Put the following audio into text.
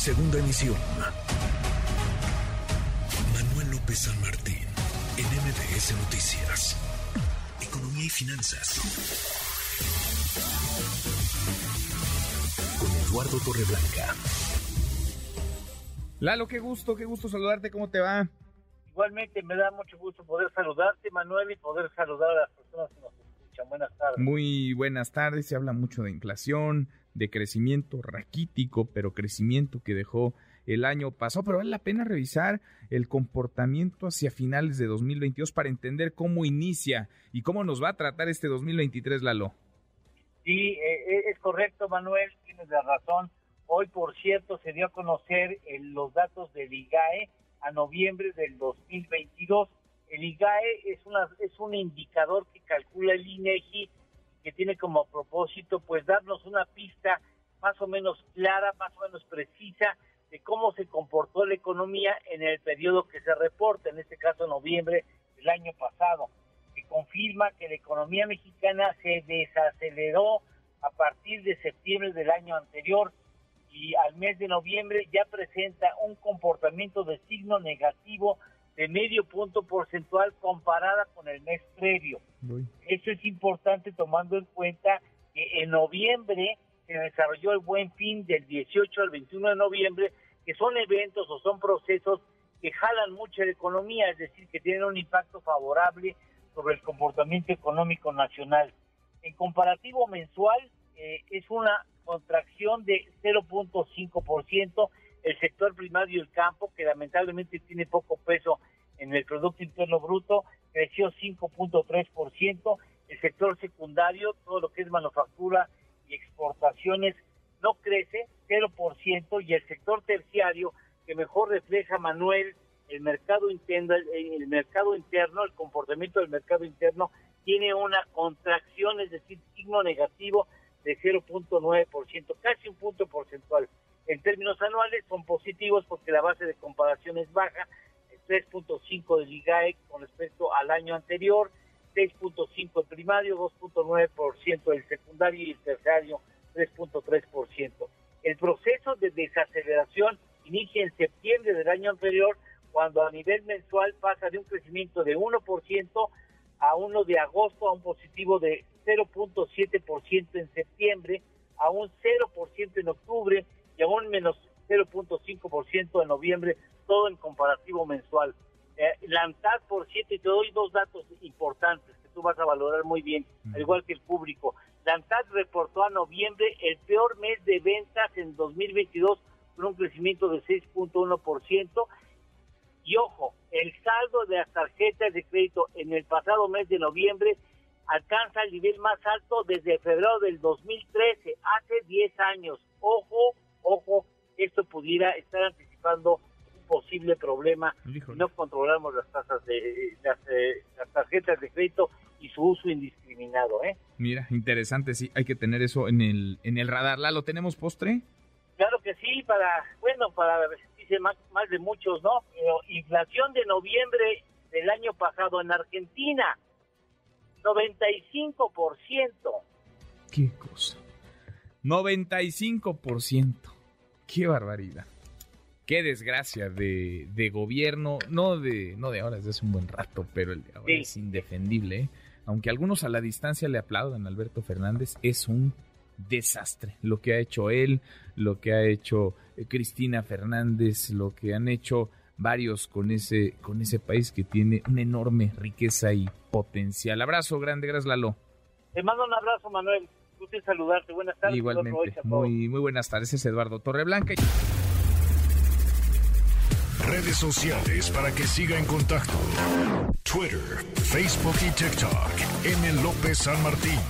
Segunda emisión. Manuel López San Martín, en MBS Noticias. Economía y finanzas. Con Eduardo Torreblanca. Lalo, qué gusto, qué gusto saludarte, ¿cómo te va? Igualmente me da mucho gusto poder saludarte, Manuel, y poder saludar a las personas que nos Buenas tardes. Muy buenas tardes, se habla mucho de inflación, de crecimiento raquítico, pero crecimiento que dejó el año pasado, pero vale la pena revisar el comportamiento hacia finales de 2022 para entender cómo inicia y cómo nos va a tratar este 2023, Lalo. Sí, eh, es correcto, Manuel, tienes la razón. Hoy, por cierto, se dio a conocer eh, los datos del IGAE a noviembre del 2022. El IGAE es, un indicador que calcula el INEGI que tiene como propósito pues darnos una pista más o menos clara, más o menos precisa de cómo se comportó la economía en el periodo que se reporta, en este caso noviembre del año pasado, que confirma que la economía mexicana se desaceleró a partir de septiembre del año anterior y al mes de noviembre ya presenta un comportamiento de signo negativo de medio punto porcentual comparada con el mes previo. Eso es importante tomando en cuenta que en noviembre se desarrolló el buen fin del 18 al 21 de noviembre, que son eventos o son procesos que jalan mucho la economía, es decir, que tienen un impacto favorable sobre el comportamiento económico nacional. En comparativo mensual, eh, es una contracción de 0.5%, el sector primario el campo, que lamentablemente tiene poco peso en el Producto Interno Bruto, creció 5.3%, el sector secundario, todo lo que es manufactura y exportaciones, no crece, 0%, y el sector terciario, que mejor refleja, Manuel, el mercado interno, el mercado interno, el comportamiento del mercado interno, tiene una contracción, es decir, signo negativo de 0.9%, casi un punto porcentual. En términos anuales son positivos porque la base de comparación es baja, 3.5 del IGAE con respecto al año anterior, 6.5 el primario, 2.9% el secundario y el terciario 3.3%. El proceso de desaceleración inicia en septiembre del año anterior cuando a nivel mensual pasa de un crecimiento de 1% a uno de agosto a un positivo de 0.7% en septiembre, a un 0% en octubre a un menos 0.5% en noviembre, todo en comparativo mensual. Eh, la ANTAD, por cierto, y te doy dos datos importantes que tú vas a valorar muy bien, al igual que el público. La ANTAD reportó a noviembre el peor mes de ventas en 2022 con un crecimiento de 6.1%. Y ojo, el saldo de las tarjetas de crédito en el pasado mes de noviembre alcanza el nivel más alto desde febrero del 2013, hace 10 años. Ojo, ojo, esto pudiera estar anticipando un posible problema si no controlamos las tasas de las, eh, las, tarjetas de crédito y su uso indiscriminado, ¿eh? Mira, interesante, sí, hay que tener eso en el en el radar. ¿La tenemos postre? Claro que sí, para bueno, para dice más, más de muchos, ¿no? Pero inflación de noviembre del año pasado en Argentina 95%. ¿Qué cosa? 95%. Qué barbaridad. Qué desgracia de, de, gobierno, no de, no de ahora, desde hace un buen rato, pero el de ahora es indefendible. ¿eh? Aunque algunos a la distancia le aplaudan a Alberto Fernández, es un desastre lo que ha hecho él, lo que ha hecho eh, Cristina Fernández, lo que han hecho varios con ese, con ese país que tiene una enorme riqueza y potencial. Abrazo grande, gracias Lalo. Te mando un abrazo, Manuel. Gusto saludarte. Buenas tardes. Igualmente. Muy, muy buenas tardes. Es Eduardo Torreblanca. Redes sociales para que siga en contacto: Twitter, Facebook y TikTok. M. López San Martín.